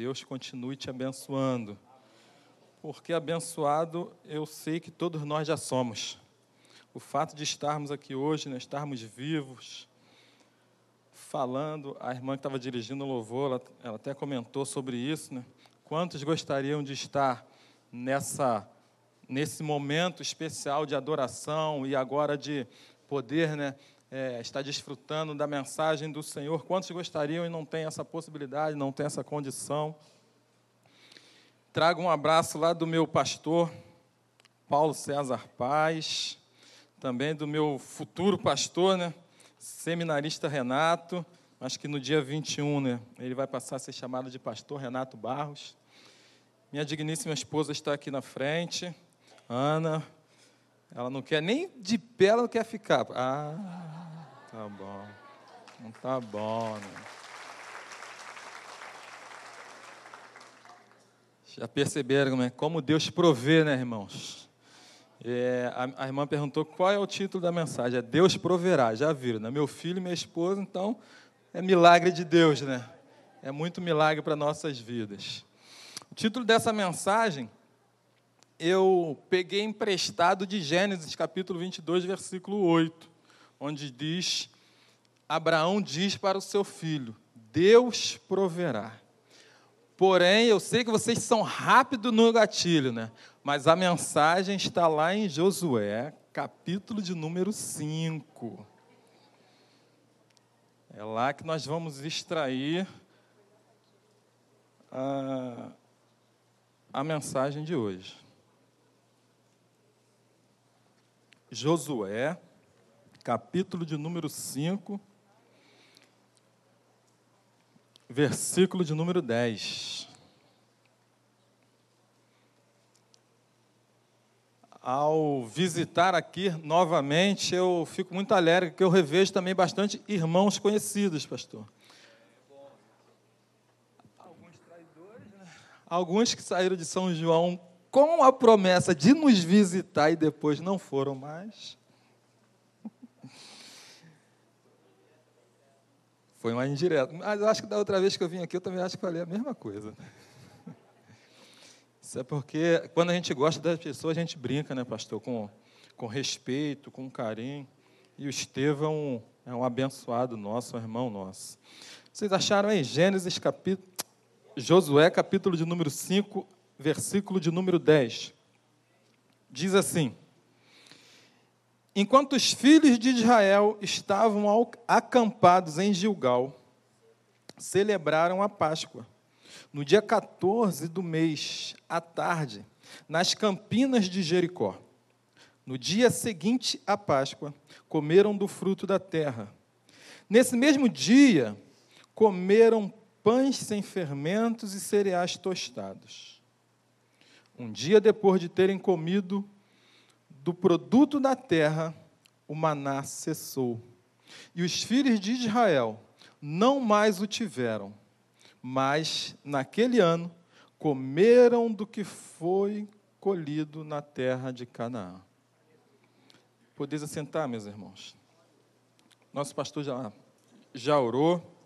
Deus continue te abençoando. Porque abençoado eu sei que todos nós já somos. O fato de estarmos aqui hoje, né, estarmos vivos, falando, a irmã que estava dirigindo o louvor, ela, ela até comentou sobre isso, né? Quantos gostariam de estar nessa nesse momento especial de adoração e agora de poder, né, é, estar desfrutando da mensagem do Senhor? Quantos gostariam e não têm essa possibilidade, não têm essa condição? Trago um abraço lá do meu pastor, Paulo César Paz, também do meu futuro pastor, né, seminarista Renato, acho que no dia 21, né, ele vai passar a ser chamado de pastor Renato Barros. Minha digníssima esposa está aqui na frente, Ana. Ela não quer nem de pé, ela não quer ficar. Ah, tá bom. Não tá bom, né? Já perceberam né? como Deus provê, né, irmãos? É, a, a, irmã perguntou qual é o título da mensagem. É Deus proverá, já viram, né? Meu filho e minha esposa, então, é milagre de Deus, né? É muito milagre para nossas vidas. O título dessa mensagem eu peguei emprestado de Gênesis, capítulo 22, versículo 8, onde diz: Abraão diz para o seu filho: Deus proverá. Porém, eu sei que vocês são rápidos no gatilho, né? Mas a mensagem está lá em Josué, capítulo de número 5. É lá que nós vamos extrair a, a mensagem de hoje. Josué, capítulo de número 5, versículo de número 10. Ao visitar aqui novamente, eu fico muito alegre, porque eu revejo também bastante irmãos conhecidos, pastor. Alguns traidores, né? Alguns que saíram de São João com a promessa de nos visitar e depois não foram mais. Foi uma indireta. Mas acho que da outra vez que eu vim aqui, eu também acho que falei a mesma coisa. Isso é porque quando a gente gosta das pessoas, a gente brinca, né, pastor? Com, com respeito, com carinho. E o Estevão é um abençoado nosso, um irmão nosso. Vocês acharam aí? Gênesis capítulo. Josué, capítulo de número 5, versículo de número 10. Diz assim: Enquanto os filhos de Israel estavam acampados em Gilgal, celebraram a Páscoa. No dia 14 do mês, à tarde, nas campinas de Jericó. No dia seguinte à Páscoa, comeram do fruto da terra. Nesse mesmo dia, comeram pães sem fermentos e cereais tostados. Um dia depois de terem comido do produto da terra, o maná cessou. E os filhos de Israel não mais o tiveram, mas naquele ano comeram do que foi colhido na terra de Canaã. Podeis assentar, meus irmãos. Nosso pastor já, já orou.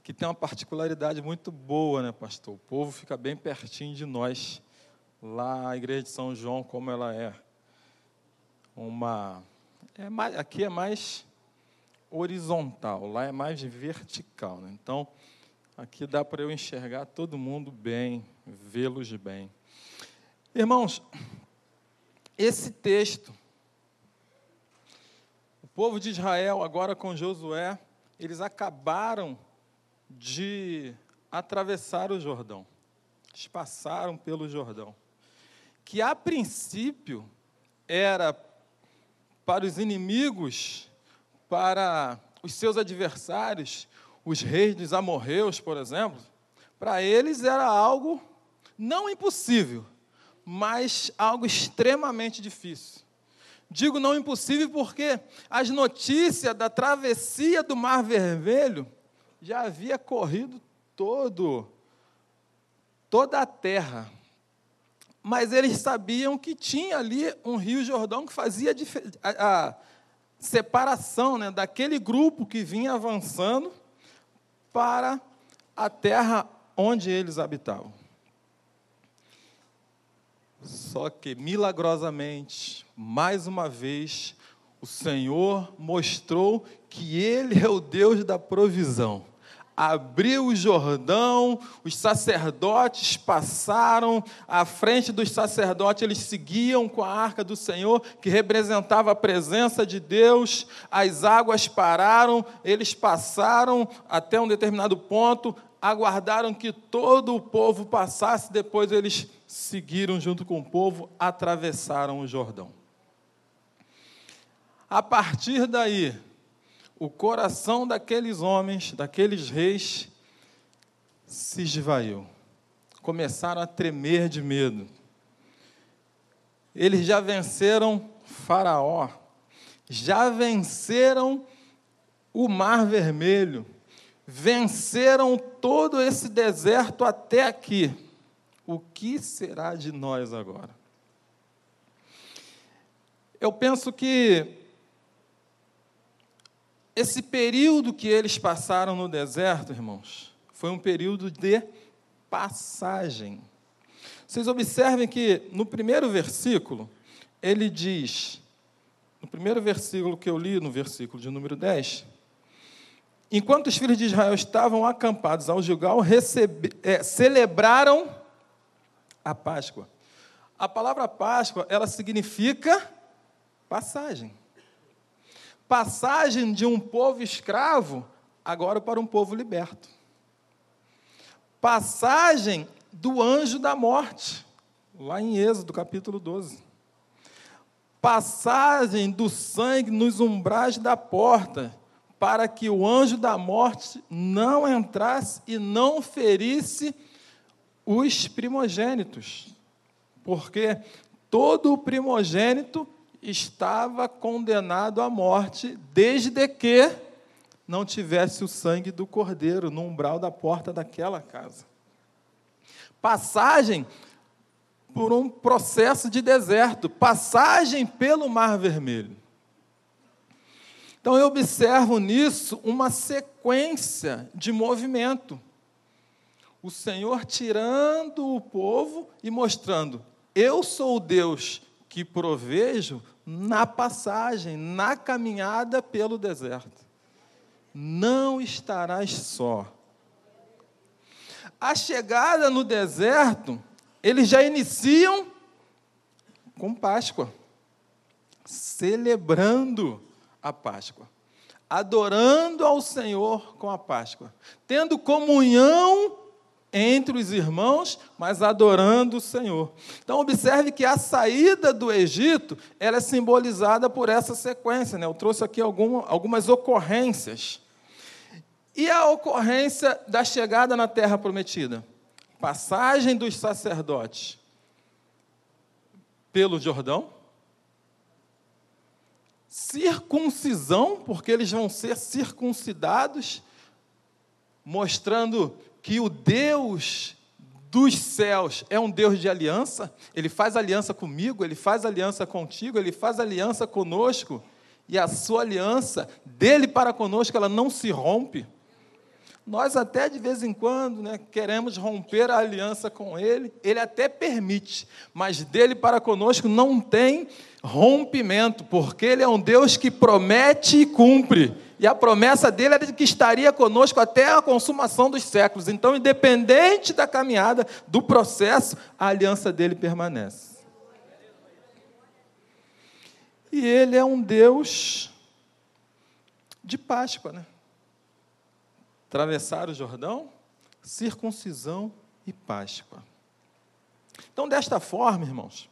Aqui tem uma particularidade muito boa, né, pastor? O povo fica bem pertinho de nós. Lá a igreja de São João, como ela é uma. É mais, aqui é mais horizontal, lá é mais vertical. Né? Então, aqui dá para eu enxergar todo mundo bem, vê-los bem. Irmãos, esse texto, o povo de Israel, agora com Josué, eles acabaram de atravessar o Jordão. Eles passaram pelo Jordão. Que a princípio era para os inimigos, para os seus adversários, os reis dos amorreus, por exemplo, para eles era algo não impossível, mas algo extremamente difícil. Digo não impossível porque as notícias da travessia do Mar Vermelho já havia corrido todo toda a terra. Mas eles sabiam que tinha ali um rio Jordão que fazia a, separação né, daquele grupo que vinha avançando para a terra onde eles habitavam. Só que, milagrosamente, mais uma vez, o Senhor mostrou que Ele é o Deus da provisão. Abriu o Jordão, os sacerdotes passaram, à frente dos sacerdotes, eles seguiam com a arca do Senhor, que representava a presença de Deus, as águas pararam, eles passaram até um determinado ponto, aguardaram que todo o povo passasse, depois eles seguiram junto com o povo, atravessaram o Jordão. A partir daí, o coração daqueles homens, daqueles reis, se esvaiu. Começaram a tremer de medo. Eles já venceram Faraó, já venceram o Mar Vermelho, venceram todo esse deserto até aqui. O que será de nós agora? Eu penso que esse período que eles passaram no deserto, irmãos, foi um período de passagem. Vocês observem que no primeiro versículo, ele diz, no primeiro versículo que eu li, no versículo de número 10, Enquanto os filhos de Israel estavam acampados ao Gilgal, recebe, é, celebraram a Páscoa. A palavra Páscoa, ela significa passagem. Passagem de um povo escravo agora para um povo liberto. Passagem do anjo da morte, lá em Êxodo capítulo 12. Passagem do sangue nos umbrais da porta, para que o anjo da morte não entrasse e não ferisse os primogênitos. Porque todo primogênito estava condenado à morte, desde que não tivesse o sangue do cordeiro no umbral da porta daquela casa. Passagem por um processo de deserto, passagem pelo Mar Vermelho. Então eu observo nisso uma sequência de movimento. O Senhor tirando o povo e mostrando: eu sou o Deus que provejo na passagem, na caminhada pelo deserto. Não estarás só. A chegada no deserto, eles já iniciam com Páscoa, celebrando a Páscoa, adorando ao Senhor com a Páscoa, tendo comunhão entre os irmãos, mas adorando o Senhor. Então observe que a saída do Egito ela é simbolizada por essa sequência. Né? Eu trouxe aqui algum, algumas ocorrências. E a ocorrência da chegada na terra prometida? Passagem dos sacerdotes pelo Jordão, circuncisão, porque eles vão ser circuncidados, mostrando que o Deus dos céus é um Deus de aliança, ele faz aliança comigo, ele faz aliança contigo, ele faz aliança conosco, e a sua aliança dele para conosco, ela não se rompe. Nós até de vez em quando né, queremos romper a aliança com Ele, Ele até permite, mas dele para conosco não tem rompimento, porque Ele é um Deus que promete e cumpre. E a promessa dele era de que estaria conosco até a consumação dos séculos. Então, independente da caminhada, do processo, a aliança dele permanece. E ele é um Deus de Páscoa, né? Atravessar o Jordão, circuncisão e Páscoa. Então, desta forma, irmãos,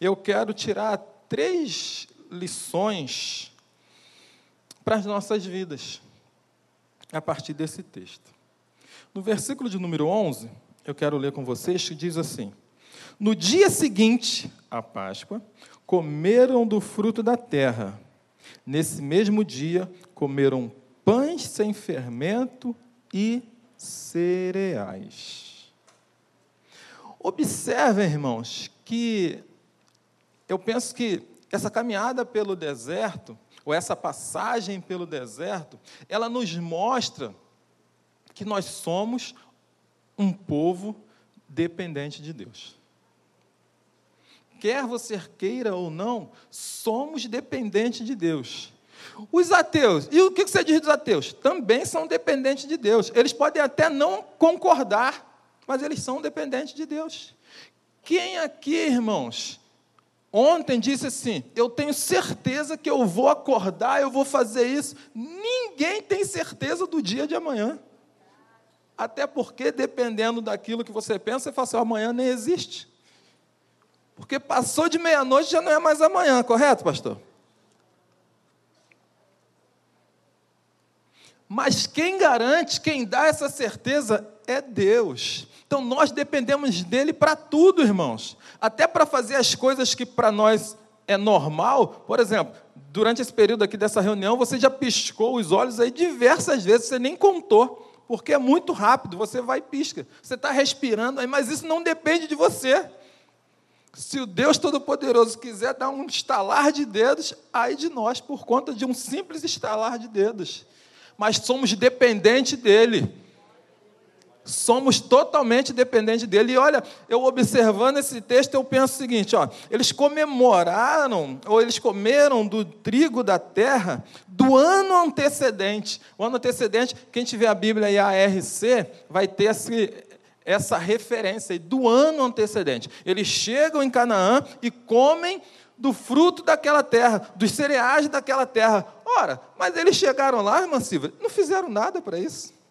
eu quero tirar três lições para as nossas vidas a partir desse texto. No versículo de número 11, eu quero ler com vocês, que diz assim: No dia seguinte à Páscoa, comeram do fruto da terra. Nesse mesmo dia, comeram pães sem fermento e cereais. Observem, irmãos, que eu penso que essa caminhada pelo deserto, ou essa passagem pelo deserto, ela nos mostra que nós somos um povo dependente de Deus. Quer você queira ou não, somos dependentes de Deus. Os ateus, e o que você diz dos ateus? Também são dependentes de Deus. Eles podem até não concordar, mas eles são dependentes de Deus. Quem aqui, irmãos, ontem disse assim: Eu tenho certeza que eu vou acordar, eu vou fazer isso. Ninguém tem certeza do dia de amanhã. Até porque, dependendo daquilo que você pensa, você fala assim: amanhã nem existe. Porque passou de meia-noite já não é mais amanhã, correto, pastor? Mas quem garante, quem dá essa certeza é Deus. Então nós dependemos dele para tudo, irmãos. Até para fazer as coisas que para nós é normal. Por exemplo, durante esse período aqui dessa reunião, você já piscou os olhos aí diversas vezes, você nem contou porque é muito rápido, você vai e pisca. Você está respirando aí, mas isso não depende de você. Se o Deus Todo-Poderoso quiser dar um estalar de dedos, aí de nós, por conta de um simples estalar de dedos. Mas somos dependentes dele somos totalmente dependentes dele. E olha, eu observando esse texto, eu penso o seguinte: ó, eles comemoraram, ou eles comeram do trigo da terra do ano antecedente. O ano antecedente, quem tiver a Bíblia e a ARC, vai ter esse, essa referência do ano antecedente. Eles chegam em Canaã e comem do fruto daquela terra, dos cereais daquela terra. Ora, mas eles chegaram lá, irmã Silvia, não fizeram nada para isso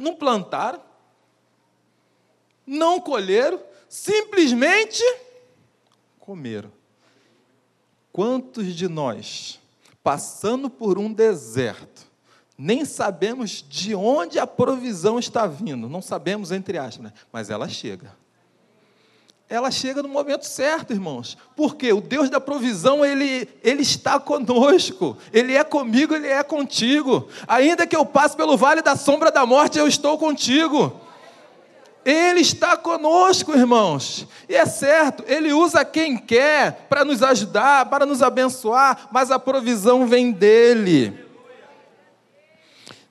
não plantaram, não colheram, simplesmente comeram. Quantos de nós, passando por um deserto, nem sabemos de onde a provisão está vindo, não sabemos, entre aspas, né? mas ela chega ela chega no momento certo, irmãos. Porque o Deus da provisão, ele, ele está conosco. Ele é comigo, ele é contigo. Ainda que eu passe pelo vale da sombra da morte, eu estou contigo. Ele está conosco, irmãos. E é certo, ele usa quem quer para nos ajudar, para nos abençoar, mas a provisão vem dele.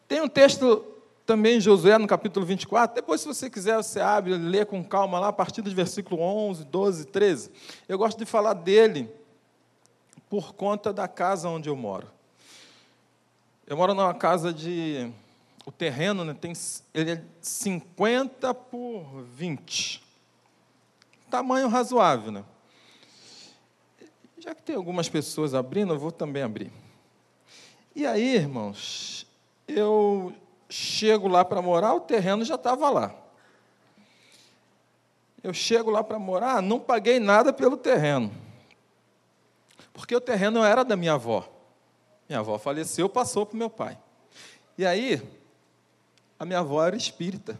Tem um texto também Josué, no capítulo 24. Depois, se você quiser, você abre, lê com calma lá, a partir do versículo 11, 12, 13. Eu gosto de falar dele por conta da casa onde eu moro. Eu moro numa casa de. O terreno né, tem, ele é 50 por 20. Tamanho razoável, né? Já que tem algumas pessoas abrindo, eu vou também abrir. E aí, irmãos, eu chego lá para morar, o terreno já estava lá. Eu chego lá para morar, não paguei nada pelo terreno. Porque o terreno era da minha avó. Minha avó faleceu, passou para o meu pai. E aí, a minha avó era espírita.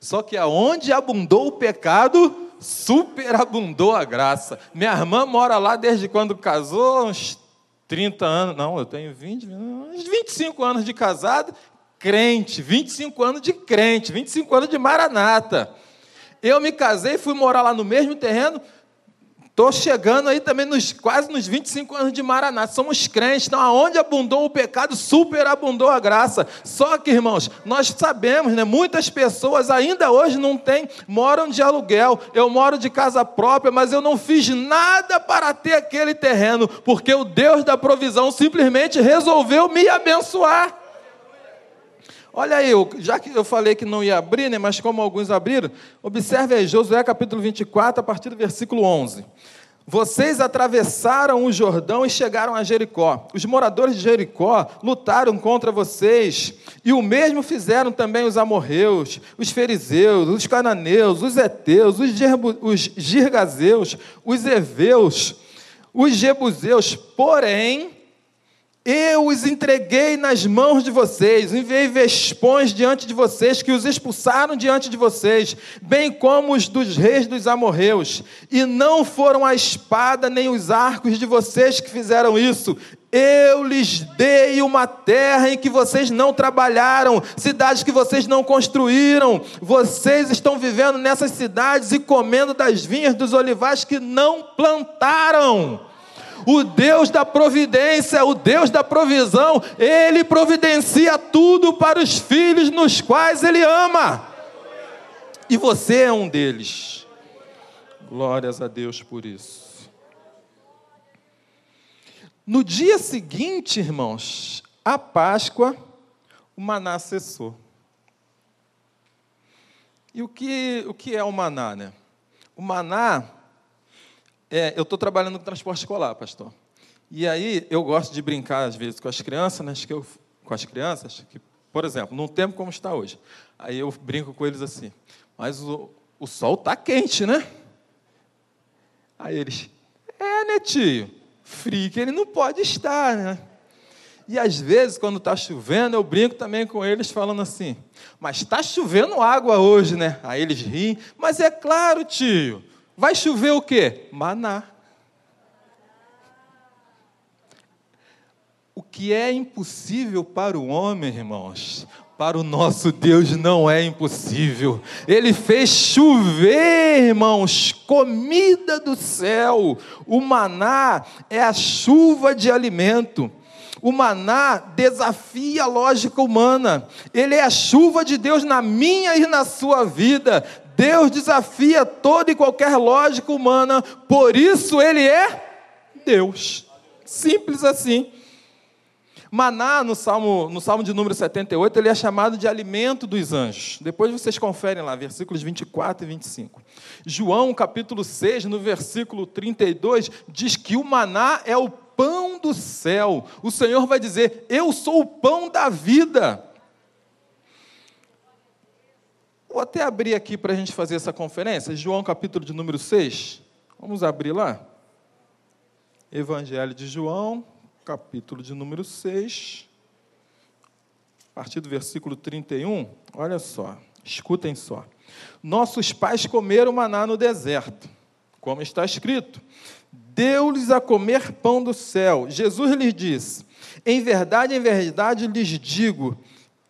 Só que aonde abundou o pecado, superabundou a graça. Minha irmã mora lá desde quando casou, uns 30 anos, não, eu tenho 20, uns 25 anos de casado, crente, 25 anos de crente, 25 anos de maranata. Eu me casei, fui morar lá no mesmo terreno, Estou chegando aí também nos, quase nos 25 anos de Maranata. Somos crentes, então aonde abundou o pecado, superabundou a graça. Só que, irmãos, nós sabemos, né? Muitas pessoas ainda hoje não têm, moram de aluguel. Eu moro de casa própria, mas eu não fiz nada para ter aquele terreno, porque o Deus da provisão simplesmente resolveu me abençoar. Olha aí, já que eu falei que não ia abrir, né, mas como alguns abriram, observe aí, Josué capítulo 24, a partir do versículo 11. Vocês atravessaram o Jordão e chegaram a Jericó. Os moradores de Jericó lutaram contra vocês, e o mesmo fizeram também os amorreus, os fariseus, os cananeus, os heteus, os, os girgazeus, os heveus, os jebuseus. Porém, eu os entreguei nas mãos de vocês, enviei vespões diante de vocês, que os expulsaram diante de vocês, bem como os dos reis dos amorreus. E não foram a espada nem os arcos de vocês que fizeram isso. Eu lhes dei uma terra em que vocês não trabalharam, cidades que vocês não construíram. Vocês estão vivendo nessas cidades e comendo das vinhas dos olivais que não plantaram. O Deus da providência, o Deus da provisão, Ele providencia tudo para os filhos nos quais Ele ama. E você é um deles. Glórias a Deus por isso. No dia seguinte, irmãos, a Páscoa, o maná cessou. E o que, o que é o maná, né? O maná, é, eu estou trabalhando com transporte escolar, pastor. E aí eu gosto de brincar às vezes com as crianças, né, que eu, com as crianças, que, por exemplo, num tempo como está hoje. Aí eu brinco com eles assim, mas o, o sol está quente, né? Aí eles, é, né, tio? Frio que ele não pode estar, né? E às vezes, quando está chovendo, eu brinco também com eles, falando assim: Mas está chovendo água hoje, né? Aí eles riem, mas é claro, tio, vai chover o quê? Maná. O que é impossível para o homem, irmãos, para o nosso Deus não é impossível. Ele fez chover, irmãos, comida do céu. O maná é a chuva de alimento. O maná desafia a lógica humana. Ele é a chuva de Deus na minha e na sua vida. Deus desafia toda e qualquer lógica humana, por isso ele é Deus. Simples assim. Maná, no Salmo, no Salmo de número 78, ele é chamado de alimento dos anjos. Depois vocês conferem lá, versículos 24 e 25. João, capítulo 6, no versículo 32, diz que o maná é o pão do céu. O Senhor vai dizer: Eu sou o pão da vida. Vou até abrir aqui para a gente fazer essa conferência. João, capítulo de número 6. Vamos abrir lá. Evangelho de João, capítulo de número 6. A partir do versículo 31. Olha só, escutem só. Nossos pais comeram maná no deserto, como está escrito deu-lhes a comer pão do céu. Jesus lhes disse: Em verdade, em verdade lhes digo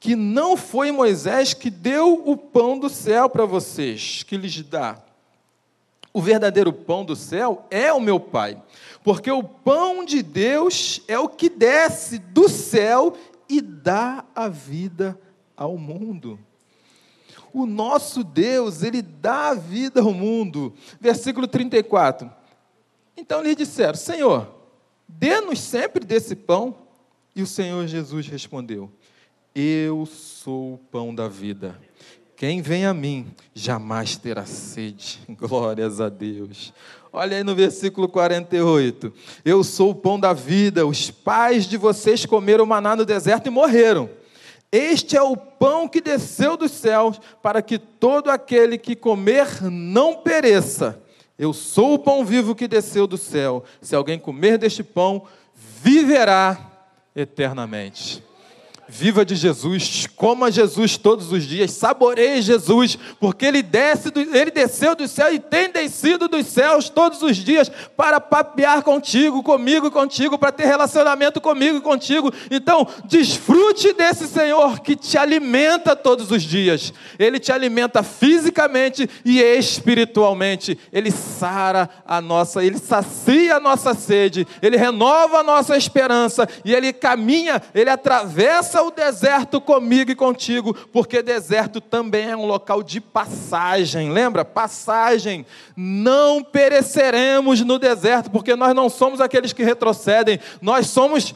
que não foi Moisés que deu o pão do céu para vocês, que lhes dá. O verdadeiro pão do céu é o meu Pai, porque o pão de Deus é o que desce do céu e dá a vida ao mundo. O nosso Deus, ele dá a vida ao mundo. Versículo 34. Então lhe disseram: Senhor, dê-nos sempre desse pão. E o Senhor Jesus respondeu: Eu sou o pão da vida. Quem vem a mim jamais terá sede. Glórias a Deus. Olha aí no versículo 48. Eu sou o pão da vida. Os pais de vocês comeram maná no deserto e morreram. Este é o pão que desceu dos céus, para que todo aquele que comer não pereça. Eu sou o pão vivo que desceu do céu. Se alguém comer deste pão, viverá eternamente. Viva de Jesus, coma Jesus todos os dias, saboreie Jesus, porque ele, desce do, ele desceu do céu e tem descido dos céus todos os dias para papear contigo, comigo e contigo, para ter relacionamento comigo e contigo. Então, desfrute desse Senhor que te alimenta todos os dias. Ele te alimenta fisicamente e espiritualmente. Ele sara a nossa, ele sacia a nossa sede, ele renova a nossa esperança e ele caminha, ele atravessa o deserto comigo e contigo, porque deserto também é um local de passagem. Lembra? Passagem. Não pereceremos no deserto, porque nós não somos aqueles que retrocedem, nós somos,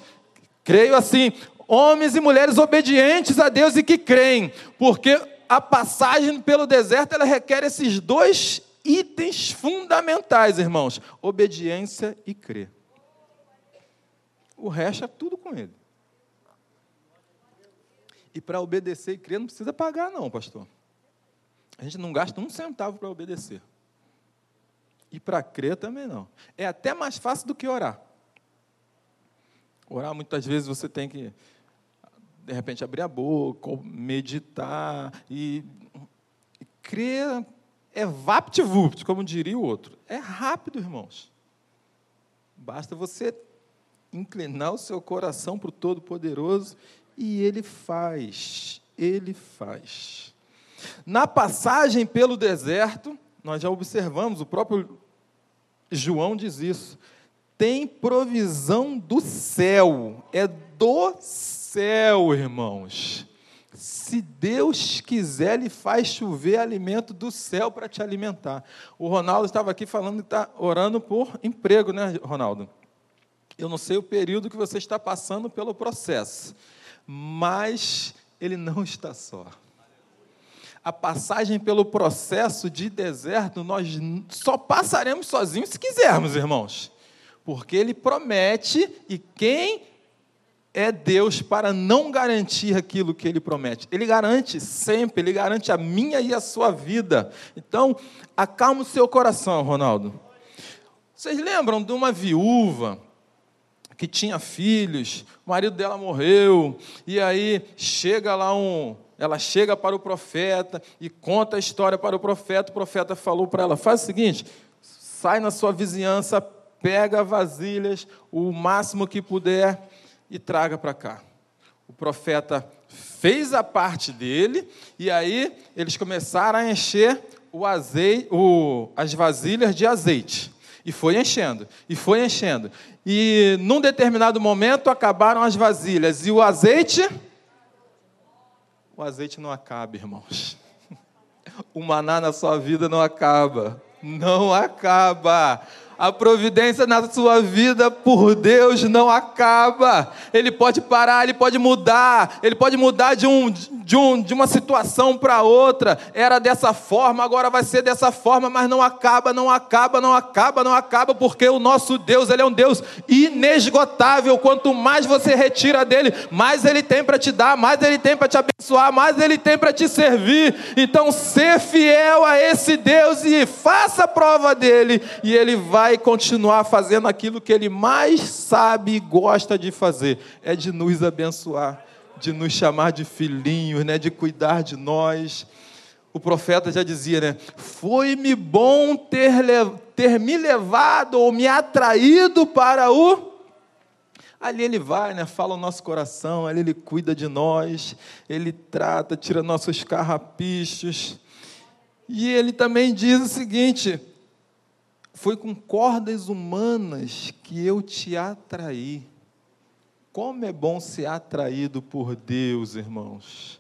creio assim, homens e mulheres obedientes a Deus e que creem, porque a passagem pelo deserto ela requer esses dois itens fundamentais, irmãos: obediência e crer. O resto é tudo com ele. E para obedecer e crer não precisa pagar, não, pastor. A gente não gasta um centavo para obedecer. E para crer também não. É até mais fácil do que orar. Orar, muitas vezes, você tem que, de repente, abrir a boca, meditar. E, e crer é vapt-vupt, como diria o outro. É rápido, irmãos. Basta você inclinar o seu coração para o Todo-Poderoso e ele faz, ele faz. Na passagem pelo deserto, nós já observamos, o próprio João diz isso. tem provisão do céu, é do céu, irmãos. Se Deus quiser, Ele faz chover alimento do céu para te alimentar. O Ronaldo estava aqui falando que está orando por emprego, né, Ronaldo? Eu não sei o período que você está passando pelo processo, mas ele não está só. A passagem pelo processo de deserto, nós só passaremos sozinhos se quisermos, irmãos. Porque ele promete, e quem é Deus para não garantir aquilo que ele promete? Ele garante sempre, ele garante a minha e a sua vida. Então, acalma o seu coração, Ronaldo. Vocês lembram de uma viúva que tinha filhos, o marido dela morreu, e aí chega lá um. Ela chega para o profeta e conta a história para o profeta. O profeta falou para ela: faz o seguinte, sai na sua vizinhança, pega vasilhas, o máximo que puder, e traga para cá. O profeta fez a parte dele, e aí eles começaram a encher o azeite, o, as vasilhas de azeite. E foi enchendo, e foi enchendo. E num determinado momento acabaram as vasilhas. E o azeite? O azeite não acaba, irmãos. O maná na sua vida não acaba. Não acaba. A providência na sua vida por Deus não acaba. Ele pode parar, ele pode mudar, ele pode mudar de, um, de, um, de uma situação para outra. Era dessa forma, agora vai ser dessa forma, mas não acaba, não acaba, não acaba, não acaba, porque o nosso Deus, ele é um Deus inesgotável. Quanto mais você retira dele, mais ele tem para te dar, mais ele tem para te abençoar, mais ele tem para te servir. Então, ser fiel a esse Deus e faça prova dele, e ele vai vai continuar fazendo aquilo que ele mais sabe e gosta de fazer, é de nos abençoar, de nos chamar de filhinhos, né, de cuidar de nós. O profeta já dizia, né? Foi-me bom ter, ter me levado ou me atraído para o Ali ele vai, né, fala o nosso coração, ali ele cuida de nós, ele trata, tira nossos carrapichos. E ele também diz o seguinte: foi com cordas humanas que eu te atraí. Como é bom ser atraído por Deus, irmãos.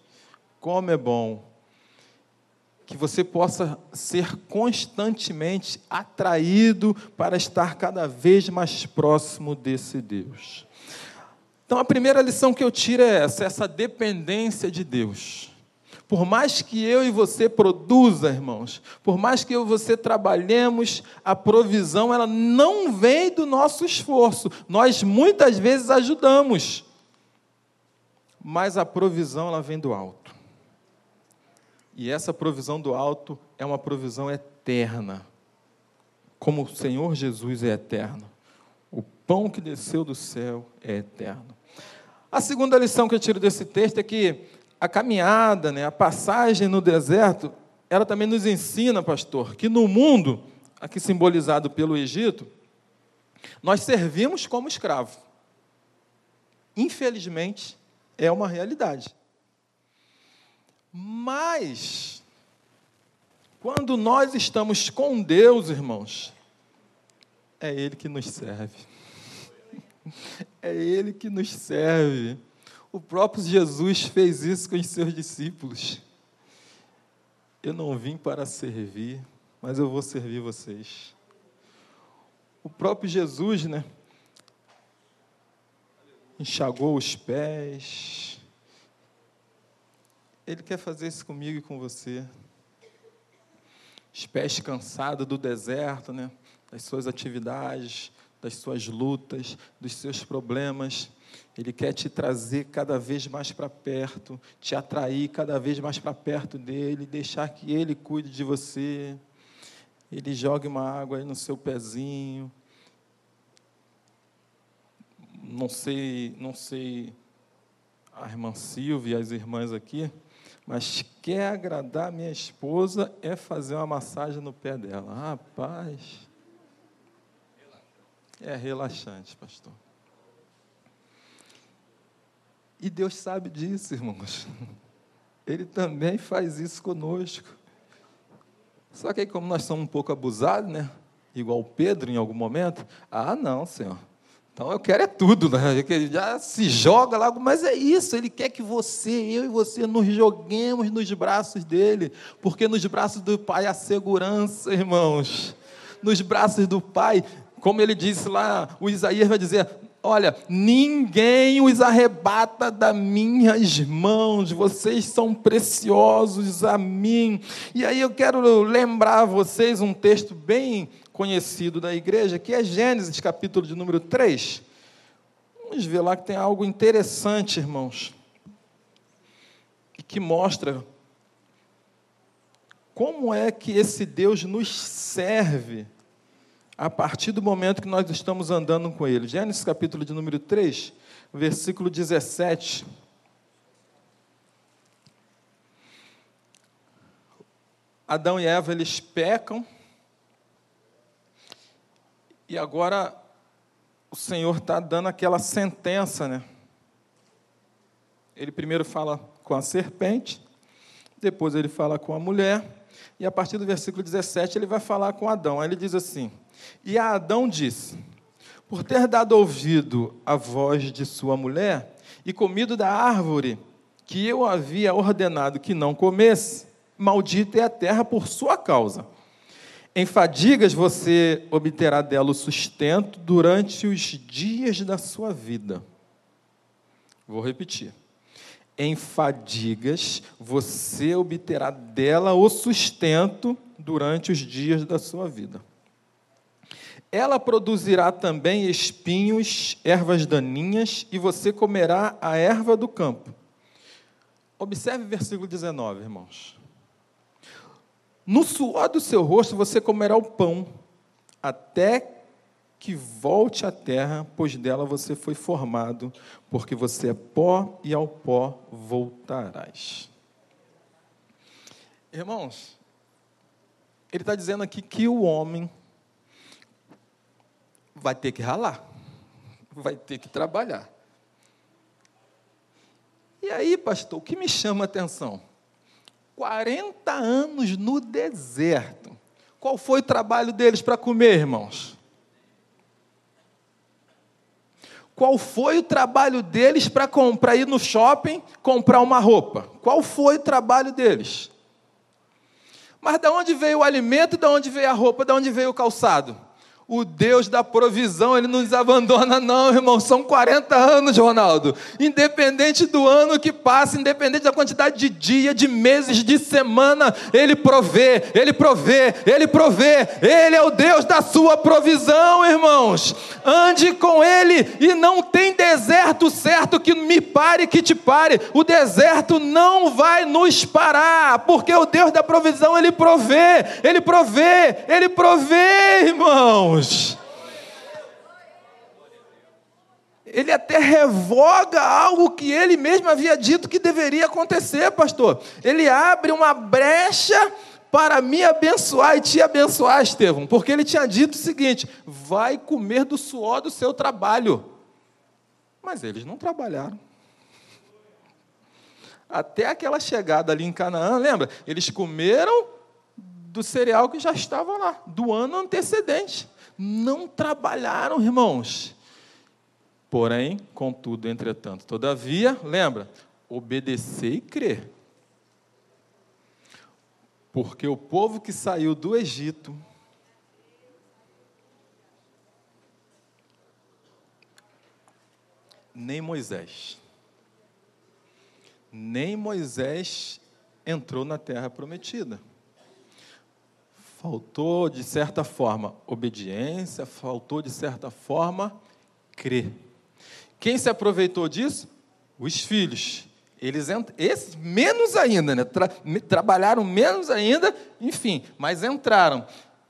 Como é bom que você possa ser constantemente atraído para estar cada vez mais próximo desse Deus. Então, a primeira lição que eu tiro é essa, essa dependência de Deus. Por mais que eu e você produza, irmãos, por mais que eu e você trabalhemos, a provisão ela não vem do nosso esforço. Nós muitas vezes ajudamos, mas a provisão ela vem do alto. E essa provisão do alto é uma provisão eterna. Como o Senhor Jesus é eterno. O pão que desceu do céu é eterno. A segunda lição que eu tiro desse texto é que a caminhada, né, a passagem no deserto, ela também nos ensina, pastor, que no mundo, aqui simbolizado pelo Egito, nós servimos como escravo. Infelizmente, é uma realidade. Mas, quando nós estamos com Deus, irmãos, é Ele que nos serve. É Ele que nos serve. O próprio Jesus fez isso com os seus discípulos. Eu não vim para servir, mas eu vou servir vocês. O próprio Jesus, né? Enxagou os pés. Ele quer fazer isso comigo e com você. Os pés cansados do deserto, né? Das suas atividades, das suas lutas, dos seus problemas. Ele quer te trazer cada vez mais para perto, te atrair cada vez mais para perto dele, deixar que ele cuide de você. Ele jogue uma água no seu pezinho. Não sei, não sei a irmã Silvia e as irmãs aqui, mas quer agradar minha esposa é fazer uma massagem no pé dela. Rapaz, é relaxante, pastor. E Deus sabe disso, irmãos. Ele também faz isso conosco. Só que aí, como nós somos um pouco abusados, né? igual Pedro em algum momento? Ah, não, Senhor. Então eu quero é tudo, né? Ele já se joga lá, mas é isso, ele quer que você, eu e você, nos joguemos nos braços dele, porque nos braços do Pai há segurança, irmãos. Nos braços do Pai, como ele disse lá, o Isaías vai dizer: Olha, ninguém os arrebata das minhas mãos, vocês são preciosos a mim. E aí eu quero lembrar a vocês um texto bem conhecido da igreja, que é Gênesis, capítulo de número 3. Vamos ver lá que tem algo interessante, irmãos, que mostra como é que esse Deus nos serve a partir do momento que nós estamos andando com Ele. Gênesis capítulo de número 3, versículo 17. Adão e Eva, eles pecam, e agora o Senhor está dando aquela sentença, né? Ele primeiro fala com a serpente, depois ele fala com a mulher, e a partir do versículo 17 ele vai falar com Adão. Aí ele diz assim: E a Adão disse: Por ter dado ouvido à voz de sua mulher e comido da árvore que eu havia ordenado que não comesse, maldita é a terra por sua causa. Em fadigas você obterá dela o sustento durante os dias da sua vida. Vou repetir. Em fadigas você obterá dela o sustento durante os dias da sua vida. Ela produzirá também espinhos, ervas daninhas, e você comerá a erva do campo. Observe o versículo 19, irmãos. No suor do seu rosto você comerá o pão, até que volte à terra, pois dela você foi formado, porque você é pó e ao pó voltarás. Irmãos, ele está dizendo aqui que o homem vai ter que ralar, vai ter que trabalhar. E aí, pastor, o que me chama a atenção? 40 anos no deserto. Qual foi o trabalho deles para comer, irmãos? Qual foi o trabalho deles para comprar ir no shopping, comprar uma roupa? Qual foi o trabalho deles? Mas de onde veio o alimento, de onde veio a roupa, de onde veio o calçado? O Deus da provisão, Ele não nos abandona, não, irmão. São 40 anos, Ronaldo. Independente do ano que passa, independente da quantidade de dia, de meses, de semana, Ele provê, Ele provê, Ele provê. Ele é o Deus da sua provisão, irmãos. Ande com Ele e não tem deserto certo que me pare, que te pare. O deserto não vai nos parar, porque o Deus da provisão, Ele provê, Ele provê, Ele provê, irmãos Ele até revoga algo que ele mesmo havia dito que deveria acontecer, pastor. Ele abre uma brecha para me abençoar e te abençoar, Estevão, porque ele tinha dito o seguinte: vai comer do suor do seu trabalho. Mas eles não trabalharam. Até aquela chegada ali em Canaã, lembra? Eles comeram do cereal que já estava lá, do ano antecedente não trabalharam, irmãos. Porém, contudo, entretanto, todavia, lembra, obedecer e crer. Porque o povo que saiu do Egito nem Moisés. Nem Moisés entrou na terra prometida. Faltou, de certa forma, obediência, faltou, de certa forma, crer. Quem se aproveitou disso? Os filhos. Eles esses menos ainda, né? Tra, trabalharam menos ainda, enfim, mas entraram.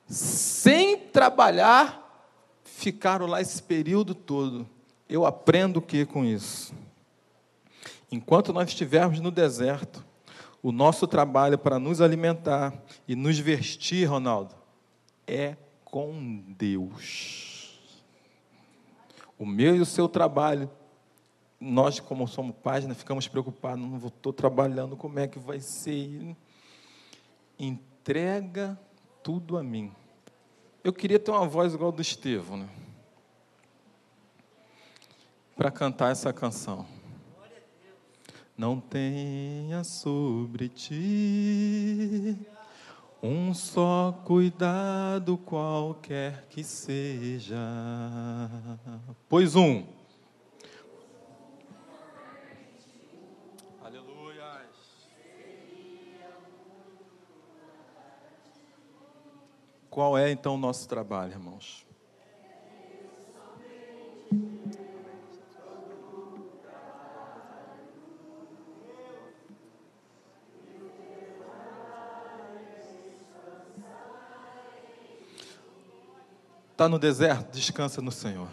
Sem trabalhar, ficaram lá esse período todo. Eu aprendo o que com isso? Enquanto nós estivermos no deserto, o nosso trabalho para nos alimentar e nos vestir, Ronaldo, é com Deus. O meu e o seu trabalho, nós, como somos pais, né, ficamos preocupados, não estou trabalhando, como é que vai ser? Entrega tudo a mim. Eu queria ter uma voz igual do Estevão, né? Para cantar essa canção. Não tenha sobre ti um só cuidado qualquer que seja. Pois um. Aleluia. Qual é então o nosso trabalho, irmãos? Está no deserto? Descansa no Senhor.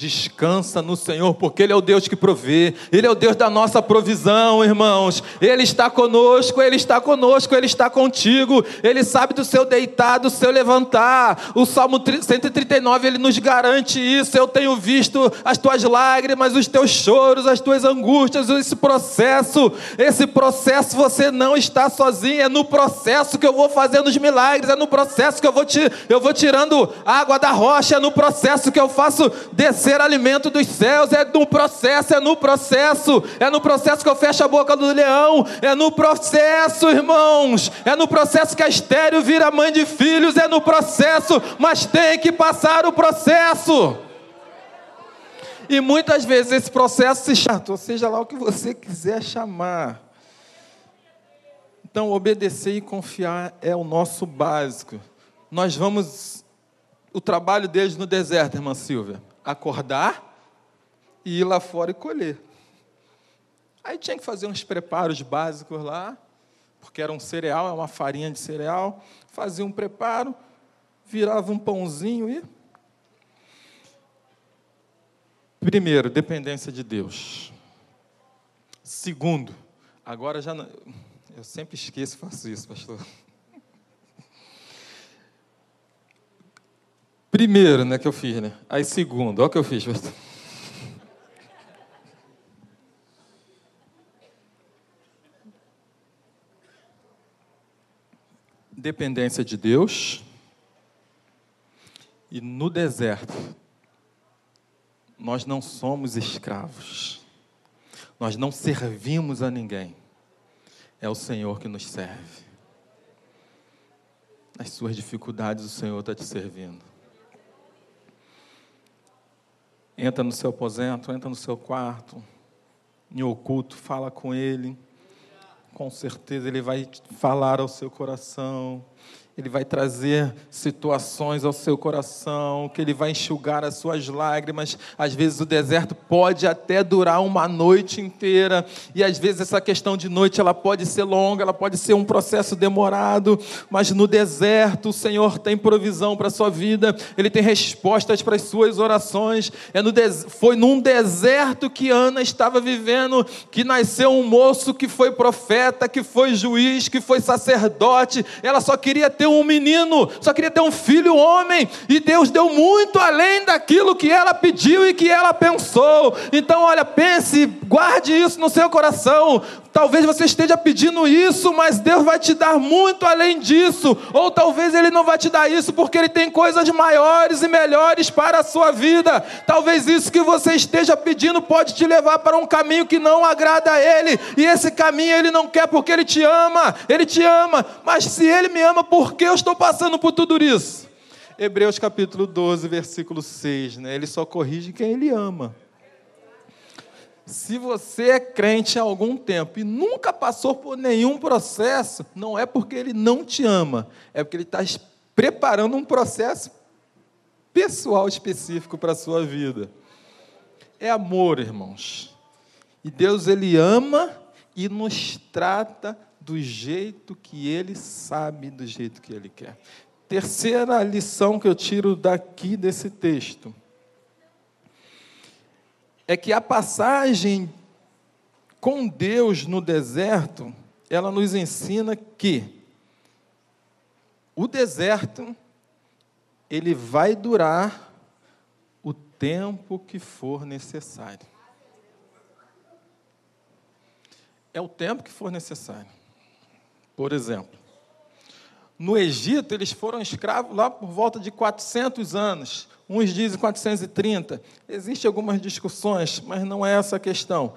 Descansa no Senhor, porque Ele é o Deus que provê, Ele é o Deus da nossa provisão, irmãos. Ele está conosco, Ele está conosco, Ele está contigo. Ele sabe do seu deitar, do seu levantar. O Salmo 139 ele nos garante isso. Eu tenho visto as tuas lágrimas, os teus choros, as tuas angústias, esse processo. Esse processo você não está sozinho. É no processo que eu vou fazendo os milagres, é no processo que eu vou, eu vou tirando água da rocha, é no processo que eu faço descer ser alimento dos céus, é no processo, é no processo, é no processo que eu fecho a boca do leão, é no processo, irmãos, é no processo que a estéreo vira mãe de filhos, é no processo, mas tem que passar o processo. E muitas vezes esse processo se chama, ou seja lá o que você quiser chamar. Então, obedecer e confiar é o nosso básico. Nós vamos. O trabalho deles no deserto, irmã Silvia acordar e ir lá fora e colher. Aí tinha que fazer uns preparos básicos lá, porque era um cereal, é uma farinha de cereal. Fazia um preparo, virava um pãozinho e. Primeiro, dependência de Deus. Segundo, agora já não, eu sempre esqueço, faço isso, pastor. Primeiro, né, que eu fiz, né? Aí segundo, olha o que eu fiz. Dependência de Deus. E no deserto, nós não somos escravos. Nós não servimos a ninguém. É o Senhor que nos serve. Nas suas dificuldades, o Senhor está te servindo. Entra no seu aposento, entra no seu quarto, em oculto, fala com Ele. Com certeza Ele vai falar ao seu coração. Ele vai trazer situações ao seu coração, que Ele vai enxugar as suas lágrimas. Às vezes o deserto pode até durar uma noite inteira, e às vezes essa questão de noite ela pode ser longa, ela pode ser um processo demorado, mas no deserto o Senhor tem provisão para a sua vida, Ele tem respostas para as suas orações. É no des... Foi num deserto que Ana estava vivendo, que nasceu um moço que foi profeta, que foi juiz, que foi sacerdote. Ela só queria ter um menino, só queria ter um filho homem, e Deus deu muito além daquilo que ela pediu e que ela pensou. Então, olha, pense, guarde isso no seu coração. Talvez você esteja pedindo isso, mas Deus vai te dar muito além disso. Ou talvez Ele não vai te dar isso porque Ele tem coisas maiores e melhores para a sua vida. Talvez isso que você esteja pedindo pode te levar para um caminho que não agrada a Ele. E esse caminho Ele não quer porque Ele te ama. Ele te ama. Mas se Ele me ama, por que eu estou passando por tudo isso? Hebreus capítulo 12, versículo 6. Né? Ele só corrige quem Ele ama. Se você é crente há algum tempo e nunca passou por nenhum processo, não é porque ele não te ama, é porque ele está preparando um processo pessoal específico para a sua vida. É amor, irmãos. E Deus, Ele ama e nos trata do jeito que Ele sabe, do jeito que Ele quer. Terceira lição que eu tiro daqui desse texto é que a passagem com Deus no deserto, ela nos ensina que o deserto ele vai durar o tempo que for necessário. É o tempo que for necessário. Por exemplo, no Egito, eles foram escravos lá por volta de 400 anos. Uns dizem 430. Existem algumas discussões, mas não é essa a questão.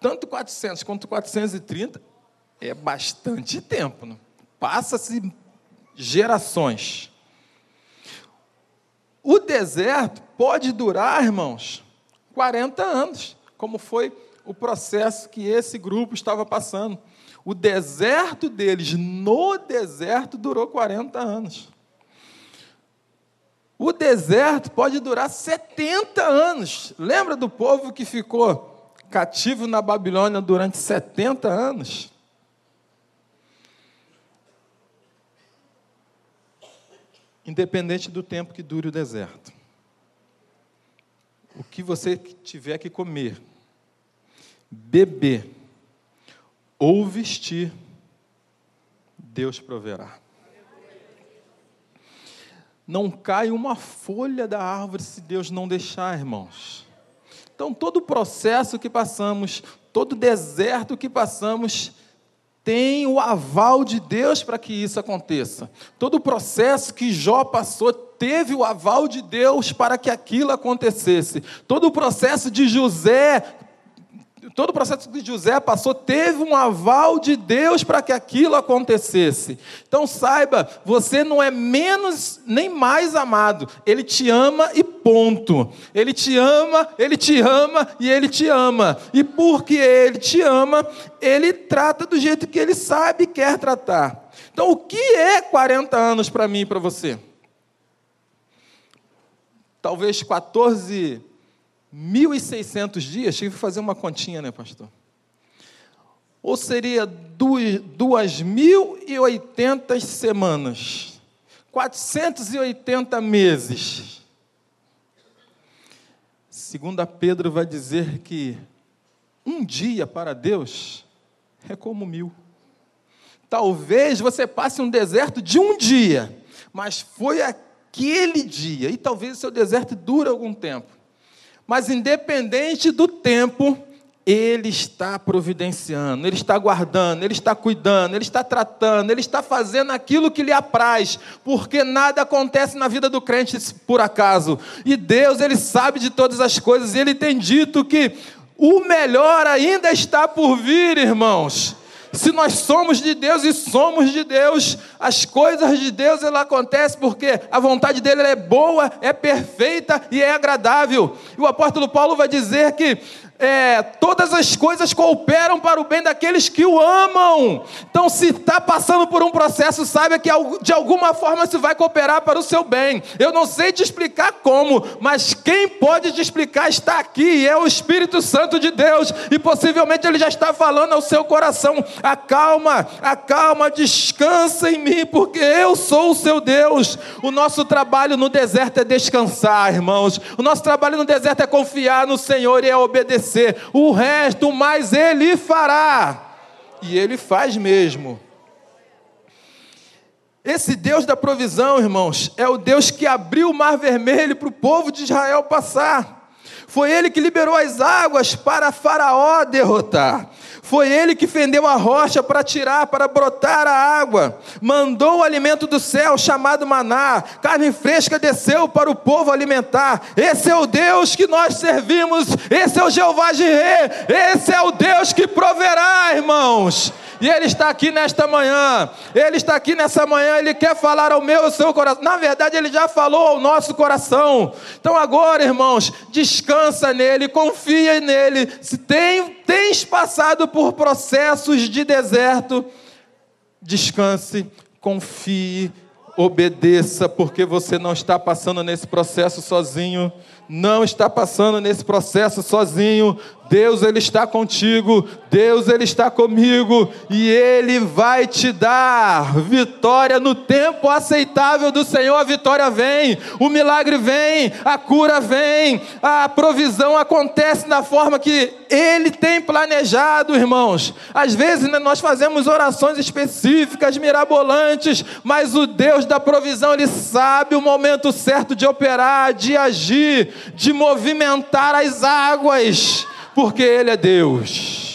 Tanto 400 quanto 430 é bastante tempo. Né? Passa-se gerações. O deserto pode durar, irmãos, 40 anos, como foi o processo que esse grupo estava passando. O deserto deles no deserto durou 40 anos. O deserto pode durar 70 anos. Lembra do povo que ficou cativo na Babilônia durante 70 anos? Independente do tempo que dure o deserto. O que você tiver que comer, beber ou vestir, Deus proverá. Não cai uma folha da árvore se Deus não deixar, irmãos. Então, todo o processo que passamos, todo o deserto que passamos, tem o aval de Deus para que isso aconteça. Todo o processo que Jó passou teve o aval de Deus para que aquilo acontecesse. Todo o processo de José todo o processo que José passou teve um aval de Deus para que aquilo acontecesse. Então saiba, você não é menos nem mais amado. Ele te ama e ponto. Ele te ama, ele te ama e ele te ama. E porque ele te ama, ele trata do jeito que ele sabe e quer tratar. Então o que é 40 anos para mim e para você? Talvez 14 1.600 dias, tive que fazer uma continha, né, pastor? Ou seria 2.080 semanas, 480 meses. Segunda Pedro vai dizer que um dia para Deus é como mil. Talvez você passe um deserto de um dia, mas foi aquele dia, e talvez o seu deserto dure algum tempo. Mas independente do tempo, ele está providenciando, Ele está guardando, Ele está cuidando, Ele está tratando, Ele está fazendo aquilo que lhe apraz, porque nada acontece na vida do crente por acaso. E Deus, Ele sabe de todas as coisas, e Ele tem dito que o melhor ainda está por vir, irmãos. Se nós somos de Deus e somos de Deus, as coisas de Deus ela acontecem porque a vontade dele é boa, é perfeita e é agradável. E o apóstolo Paulo vai dizer que é, todas as coisas cooperam para o bem daqueles que o amam. Então, se está passando por um processo, saiba que de alguma forma se vai cooperar para o seu bem. Eu não sei te explicar como, mas quem pode te explicar está aqui, é o Espírito Santo de Deus, e possivelmente ele já está falando ao seu coração: acalma, acalma, descansa em mim, porque eu sou o seu Deus. O nosso trabalho no deserto é descansar, irmãos. O nosso trabalho no deserto é confiar no Senhor e é obedecer o resto mais ele fará. E ele faz mesmo. Esse Deus da provisão, irmãos, é o Deus que abriu o mar vermelho para o povo de Israel passar. Foi ele que liberou as águas para Faraó derrotar. Foi ele que fendeu a rocha para tirar, para brotar a água. Mandou o alimento do céu, chamado maná. Carne fresca desceu para o povo alimentar. Esse é o Deus que nós servimos. Esse é o Jeová Jireh. Esse é o Deus que proverá, irmãos. E Ele está aqui nesta manhã. Ele está aqui nessa manhã. Ele quer falar ao meu e ao seu coração. Na verdade, Ele já falou ao nosso coração. Então, agora, irmãos, descansa nele, confia nele. Se tem, tens passado por processos de deserto, descanse, confie, obedeça, porque você não está passando nesse processo sozinho não está passando nesse processo sozinho. Deus ele está contigo, Deus ele está comigo e ele vai te dar vitória no tempo aceitável do Senhor. A vitória vem, o milagre vem, a cura vem, a provisão acontece da forma que ele tem planejado, irmãos. Às vezes né, nós fazemos orações específicas, mirabolantes, mas o Deus da provisão ele sabe o momento certo de operar, de agir, de movimentar as águas porque Ele é Deus.